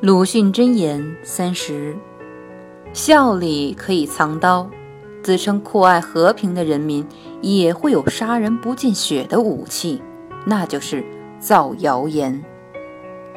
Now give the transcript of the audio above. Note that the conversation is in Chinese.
鲁迅箴言三十笑里可以藏刀自称酷爱和平的人民也会有杀人不见血的武器那就是造谣言。